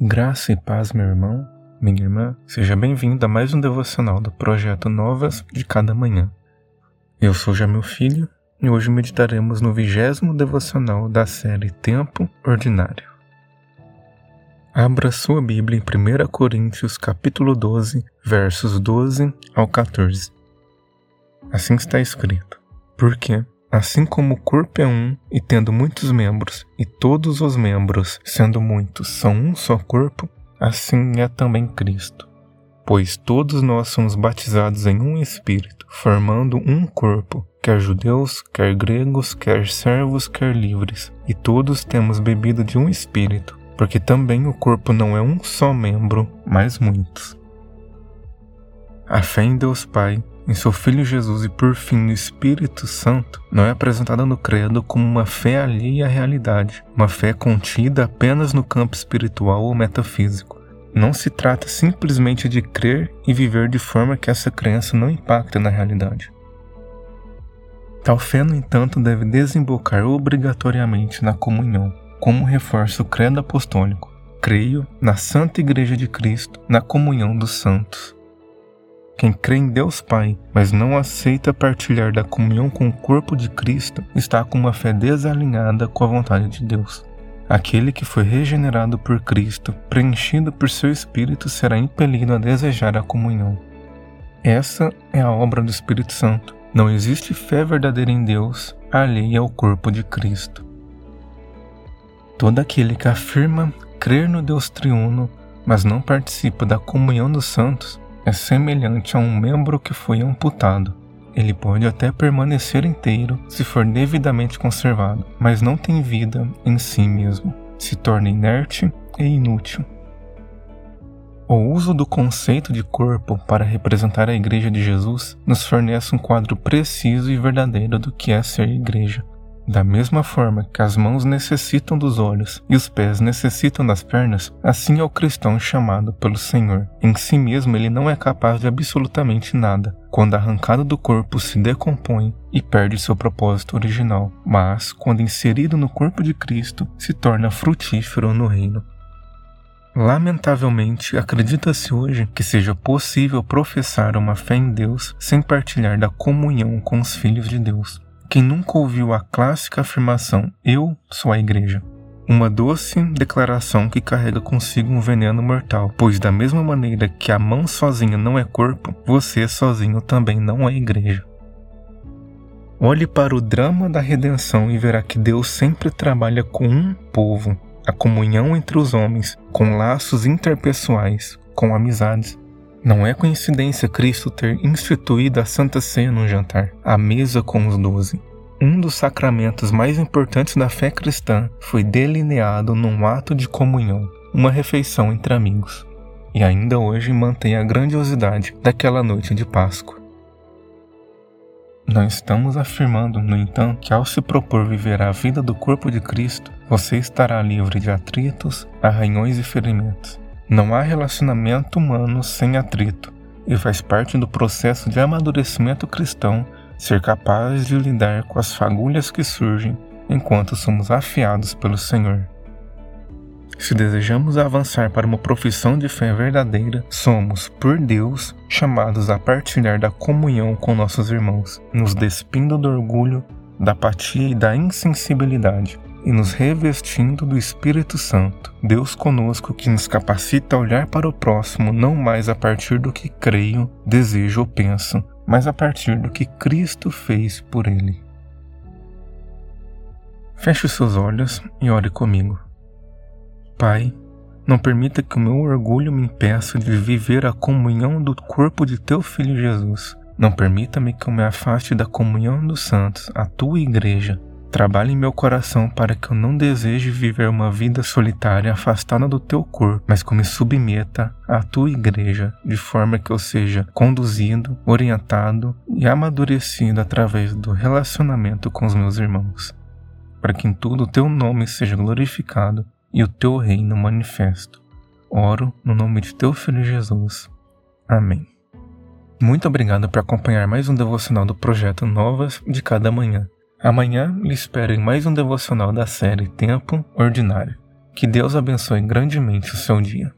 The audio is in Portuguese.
Graça e paz, meu irmão, minha irmã, seja bem-vindo a mais um devocional do projeto Novas de Cada Manhã. Eu sou Jamil Filho e hoje meditaremos no vigésimo devocional da série Tempo Ordinário. Abra sua Bíblia em 1 Coríntios capítulo 12, versos 12 ao 14. Assim está escrito: Porque Assim como o corpo é um e tendo muitos membros, e todos os membros, sendo muitos, são um só corpo, assim é também Cristo. Pois todos nós somos batizados em um Espírito, formando um corpo, quer judeus, quer gregos, quer servos, quer livres, e todos temos bebido de um Espírito, porque também o corpo não é um só membro, mas muitos. A fé em Deus Pai em seu Filho Jesus e por fim no Espírito Santo, não é apresentada no Credo como uma fé alheia à realidade, uma fé contida apenas no campo espiritual ou metafísico. Não se trata simplesmente de crer e viver de forma que essa crença não impacte na realidade. Tal fé, no entanto, deve desembocar obrigatoriamente na comunhão, como reforça o credo apostólico. Creio na Santa Igreja de Cristo, na comunhão dos santos. Quem crê em Deus Pai, mas não aceita partilhar da comunhão com o corpo de Cristo, está com uma fé desalinhada com a vontade de Deus. Aquele que foi regenerado por Cristo, preenchido por seu Espírito, será impelido a desejar a comunhão. Essa é a obra do Espírito Santo. Não existe fé verdadeira em Deus alheia ao corpo de Cristo. Todo aquele que afirma crer no Deus triuno, mas não participa da comunhão dos santos, é semelhante a um membro que foi amputado. Ele pode até permanecer inteiro se for devidamente conservado, mas não tem vida em si mesmo. Se torna inerte e inútil. O uso do conceito de corpo para representar a Igreja de Jesus nos fornece um quadro preciso e verdadeiro do que é ser igreja. Da mesma forma que as mãos necessitam dos olhos e os pés necessitam das pernas, assim é o cristão chamado pelo Senhor. Em si mesmo ele não é capaz de absolutamente nada. Quando arrancado do corpo se decompõe e perde seu propósito original, mas, quando inserido no corpo de Cristo, se torna frutífero no reino. Lamentavelmente, acredita-se hoje que seja possível professar uma fé em Deus sem partilhar da comunhão com os filhos de Deus. Quem nunca ouviu a clássica afirmação Eu sou a Igreja? Uma doce declaração que carrega consigo um veneno mortal, pois da mesma maneira que a mão sozinha não é corpo, você sozinho também não é igreja. Olhe para o drama da redenção e verá que Deus sempre trabalha com um povo, a comunhão entre os homens, com laços interpessoais, com amizades. Não é coincidência Cristo ter instituído a Santa Ceia no jantar, à mesa com os doze. Um dos sacramentos mais importantes da fé cristã foi delineado num ato de comunhão, uma refeição entre amigos, e ainda hoje mantém a grandiosidade daquela noite de Páscoa. Não estamos afirmando, no entanto, que ao se propor viver a vida do corpo de Cristo, você estará livre de atritos, arranhões e ferimentos. Não há relacionamento humano sem atrito, e faz parte do processo de amadurecimento cristão ser capaz de lidar com as fagulhas que surgem enquanto somos afiados pelo Senhor. Se desejamos avançar para uma profissão de fé verdadeira, somos, por Deus, chamados a partilhar da comunhão com nossos irmãos, nos despindo do orgulho, da apatia e da insensibilidade, e nos revestindo do Espírito Santo, Deus conosco que nos capacita a olhar para o próximo não mais a partir do que creio, desejo ou penso, mas a partir do que Cristo fez por ele. Feche os seus olhos e ore comigo. Pai, não permita que o meu orgulho me impeça de viver a comunhão do corpo de teu Filho Jesus. Não permita-me que eu me afaste da comunhão dos santos, a tua igreja, Trabalhe em meu coração para que eu não deseje viver uma vida solitária afastada do teu corpo, mas que me submeta à tua igreja, de forma que eu seja conduzido, orientado e amadurecido através do relacionamento com os meus irmãos. Para que em tudo o teu nome seja glorificado e o teu reino manifesto. Oro no nome de teu filho Jesus. Amém. Muito obrigado por acompanhar mais um devocional do projeto Novas de Cada Manhã. Amanhã lhe espero em mais um devocional da série Tempo Ordinário. Que Deus abençoe grandemente o seu dia.